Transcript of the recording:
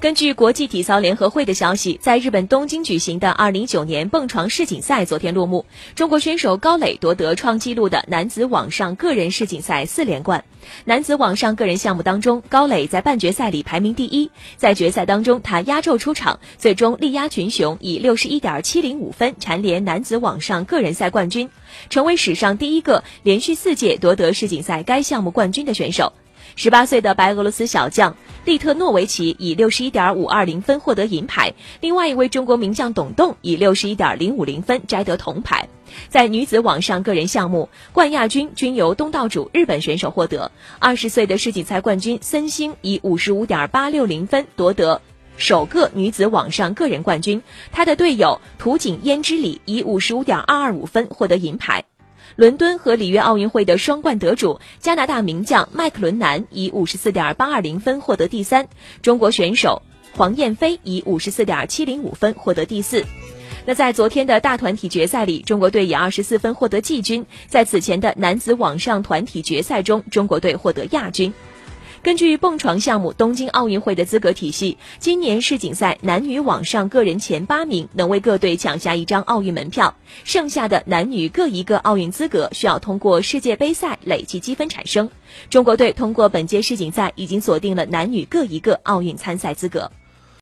根据国际体操联合会的消息，在日本东京举行的2019年蹦床世锦赛昨天落幕，中国选手高磊夺得创纪录的男子网上个人世锦赛四连冠。男子网上个人项目当中，高磊在半决赛里排名第一，在决赛当中他压轴出场，最终力压群雄，以六十一点七零五分蝉联男子网上个人赛冠军，成为史上第一个连续四届夺得世锦赛该项目冠军的选手。十八岁的白俄罗斯小将利特诺维奇以六十一点五二零分获得银牌，另外一位中国名将董栋以六十一点零五零分摘得铜牌。在女子网上个人项目，冠亚军均由东道主日本选手获得。二十岁的世锦赛冠军森星以五十五点八六零分夺得首个女子网上个人冠军，她的队友土井胭脂里以五十五点二二五分获得银牌。伦敦和里约奥运会的双冠得主加拿大名将麦克伦南以五十四点八二零分获得第三，中国选手黄燕飞以五十四点七零五分获得第四。那在昨天的大团体决赛里，中国队以二十四分获得季军。在此前的男子网上团体决赛中，中国队获得亚军。根据蹦床项目东京奥运会的资格体系，今年世锦赛男女网上个人前八名能为各队抢下一张奥运门票，剩下的男女各一个奥运资格需要通过世界杯赛累计积分产生。中国队通过本届世锦赛已经锁定了男女各一个奥运参赛资格。